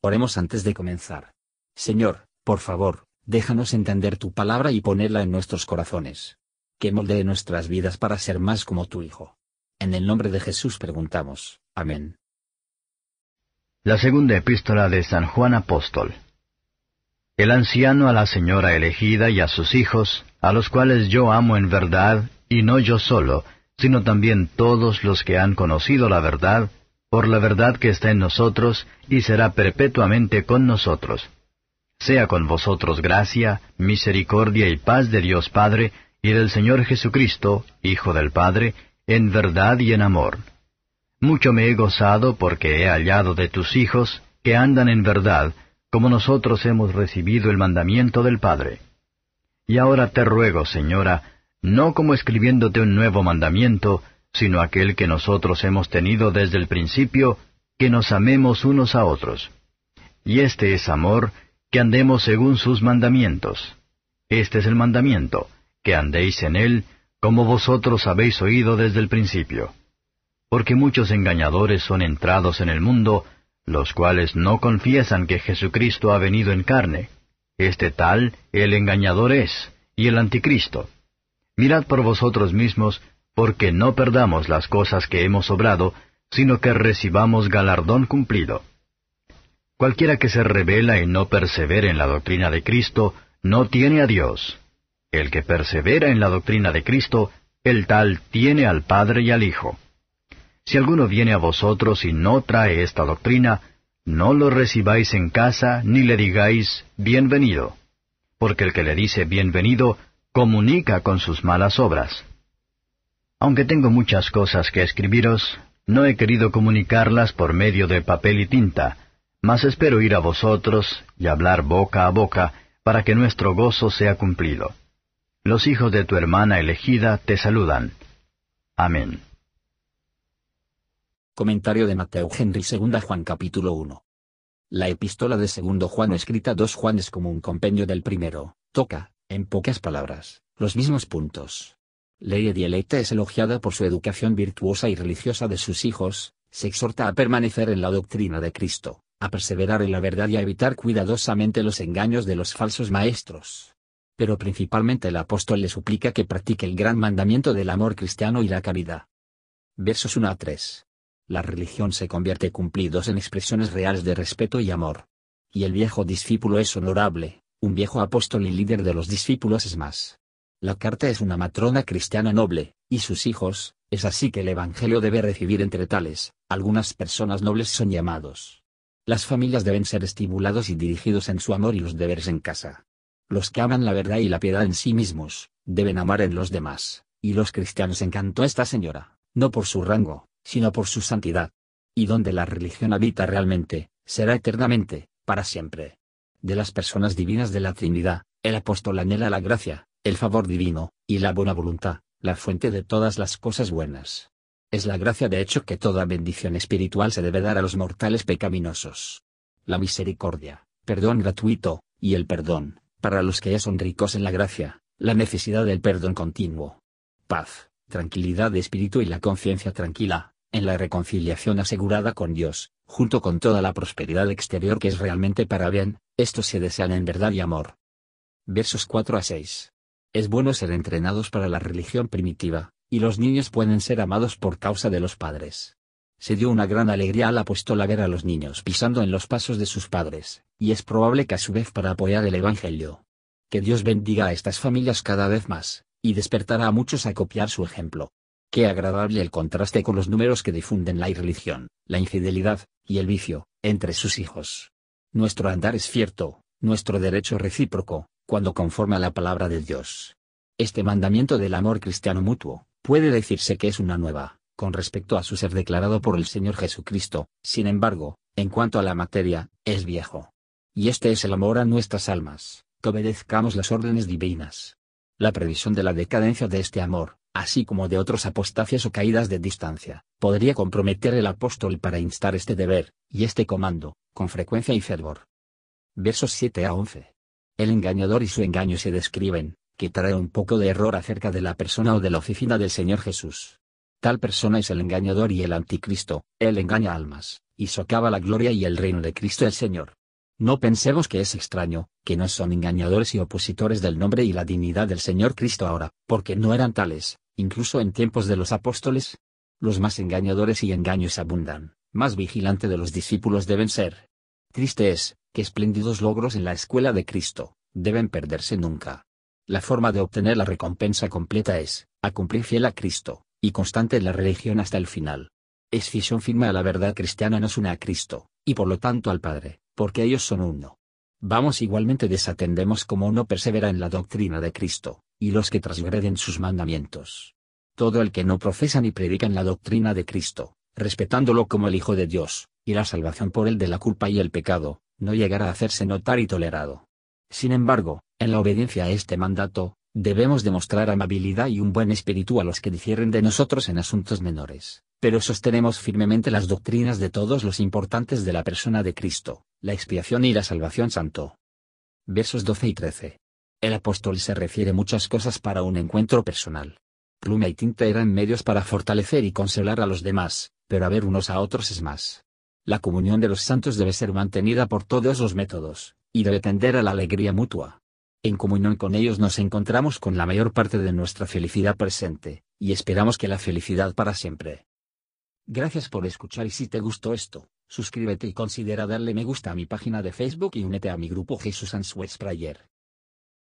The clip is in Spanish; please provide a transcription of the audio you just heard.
Oremos antes de comenzar. Señor, por favor, déjanos entender tu palabra y ponerla en nuestros corazones. Que moldee nuestras vidas para ser más como tu Hijo. En el nombre de Jesús preguntamos. Amén. La segunda epístola de San Juan Apóstol. El anciano a la señora elegida y a sus hijos, a los cuales yo amo en verdad, y no yo solo, sino también todos los que han conocido la verdad, por la verdad que está en nosotros y será perpetuamente con nosotros. Sea con vosotros gracia, misericordia y paz de Dios Padre y del Señor Jesucristo, Hijo del Padre, en verdad y en amor. Mucho me he gozado porque he hallado de tus hijos que andan en verdad, como nosotros hemos recibido el mandamiento del Padre. Y ahora te ruego, Señora, no como escribiéndote un nuevo mandamiento, sino aquel que nosotros hemos tenido desde el principio, que nos amemos unos a otros. Y este es amor, que andemos según sus mandamientos. Este es el mandamiento, que andéis en él, como vosotros habéis oído desde el principio. Porque muchos engañadores son entrados en el mundo, los cuales no confiesan que Jesucristo ha venido en carne. Este tal, el engañador es, y el anticristo. Mirad por vosotros mismos, porque no perdamos las cosas que hemos obrado, sino que recibamos galardón cumplido. Cualquiera que se revela y no persevere en la doctrina de Cristo, no tiene a Dios. El que persevera en la doctrina de Cristo, el tal tiene al Padre y al Hijo. Si alguno viene a vosotros y no trae esta doctrina, no lo recibáis en casa ni le digáis bienvenido, porque el que le dice bienvenido comunica con sus malas obras. Aunque tengo muchas cosas que escribiros, no he querido comunicarlas por medio de papel y tinta, mas espero ir a vosotros y hablar boca a boca para que nuestro gozo sea cumplido. Los hijos de tu hermana elegida te saludan. Amén. Comentario de Mateo Henry 2 Juan capítulo 1. La epístola de segundo Juan escrita dos Juan es como un compendio del primero, toca, en pocas palabras, los mismos puntos Lady Dieleite es elogiada por su educación virtuosa y religiosa de sus hijos, se exhorta a permanecer en la doctrina de Cristo, a perseverar en la verdad y a evitar cuidadosamente los engaños de los falsos maestros. Pero principalmente el apóstol le suplica que practique el gran mandamiento del amor cristiano y la caridad. Versos 1 a 3. La religión se convierte cumplidos en expresiones reales de respeto y amor. Y el viejo discípulo es honorable, un viejo apóstol y líder de los discípulos es más. La carta es una matrona cristiana noble, y sus hijos, es así que el Evangelio debe recibir entre tales, algunas personas nobles son llamados. Las familias deben ser estimulados y dirigidos en su amor y los deberes en casa. Los que aman la verdad y la piedad en sí mismos, deben amar en los demás, y los cristianos encantó esta señora, no por su rango, sino por su santidad. Y donde la religión habita realmente, será eternamente, para siempre. De las personas divinas de la Trinidad, el apóstol anhela la gracia, el favor divino, y la buena voluntad, la fuente de todas las cosas buenas. Es la gracia de hecho que toda bendición espiritual se debe dar a los mortales pecaminosos. La misericordia, perdón gratuito, y el perdón, para los que ya son ricos en la gracia, la necesidad del perdón continuo. Paz, tranquilidad de espíritu y la conciencia tranquila, en la reconciliación asegurada con Dios, junto con toda la prosperidad exterior que es realmente para bien, estos se desean en verdad y amor. Versos 4 a 6. Es bueno ser entrenados para la religión primitiva, y los niños pueden ser amados por causa de los padres. Se dio una gran alegría al apóstol a ver a los niños pisando en los pasos de sus padres, y es probable que a su vez para apoyar el Evangelio. Que Dios bendiga a estas familias cada vez más, y despertará a muchos a copiar su ejemplo. Qué agradable el contraste con los números que difunden la irreligión, la infidelidad, y el vicio, entre sus hijos. Nuestro andar es cierto, nuestro derecho recíproco, cuando conforme a la palabra de Dios. Este mandamiento del amor cristiano mutuo, puede decirse que es una nueva, con respecto a su ser declarado por el Señor Jesucristo, sin embargo, en cuanto a la materia, es viejo. Y este es el amor a nuestras almas, que obedezcamos las órdenes divinas. La previsión de la decadencia de este amor, así como de otros apostacias o caídas de distancia, podría comprometer el apóstol para instar este deber, y este comando, con frecuencia y fervor. Versos 7 a 11. El engañador y su engaño se describen, que trae un poco de error acerca de la persona o de la oficina del Señor Jesús. Tal persona es el engañador y el anticristo, él engaña almas, y socava la gloria y el reino de Cristo el Señor. No pensemos que es extraño, que no son engañadores y opositores del nombre y la dignidad del Señor Cristo ahora, porque no eran tales, incluso en tiempos de los apóstoles. Los más engañadores y engaños abundan, más vigilante de los discípulos deben ser. Triste es, que espléndidos logros en la escuela de Cristo, deben perderse nunca. La forma de obtener la recompensa completa es, a cumplir fiel a Cristo, y constante en la religión hasta el final. Escisión firme a la verdad cristiana nos une a Cristo, y por lo tanto al Padre, porque ellos son uno. Vamos igualmente desatendemos como uno persevera en la doctrina de Cristo, y los que transgreden sus mandamientos. Todo el que no profesa ni predica en la doctrina de Cristo, respetándolo como el Hijo de Dios, y la salvación por él de la culpa y el pecado, no llegará a hacerse notar y tolerado. Sin embargo, en la obediencia a este mandato, Debemos demostrar amabilidad y un buen espíritu a los que difieren de nosotros en asuntos menores, pero sostenemos firmemente las doctrinas de todos los importantes de la persona de Cristo, la expiación y la salvación santo. Versos 12 y 13. El apóstol se refiere muchas cosas para un encuentro personal. Pluma y tinta eran medios para fortalecer y consolar a los demás, pero a ver unos a otros es más. La comunión de los santos debe ser mantenida por todos los métodos, y debe tender a la alegría mutua. En comunión con ellos nos encontramos con la mayor parte de nuestra felicidad presente, y esperamos que la felicidad para siempre. Gracias por escuchar y si te gustó esto, suscríbete y considera darle me gusta a mi página de Facebook y únete a mi grupo Jesús Answers Prayer.